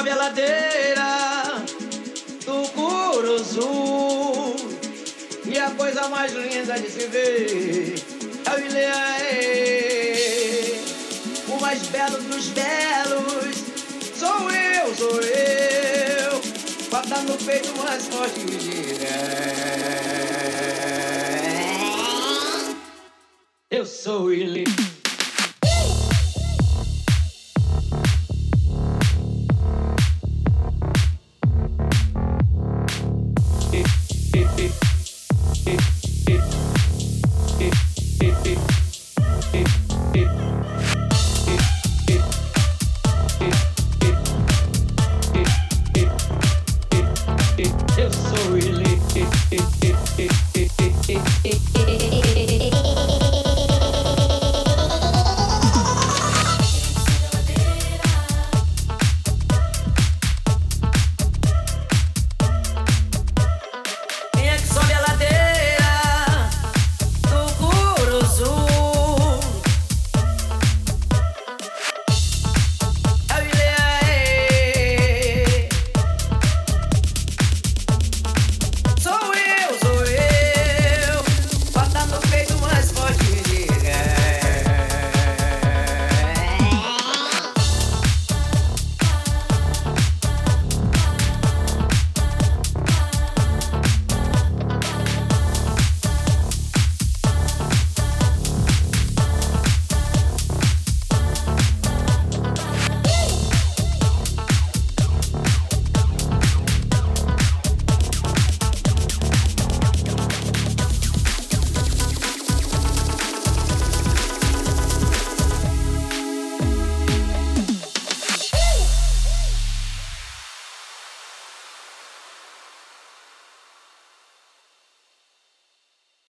ladeira do Curuzu. E a coisa mais linda de se ver é o Ileaê. O mais belo dos belos sou eu, sou eu. Bota no peito mais forte que diga. Eu sou o Ileaê. so really.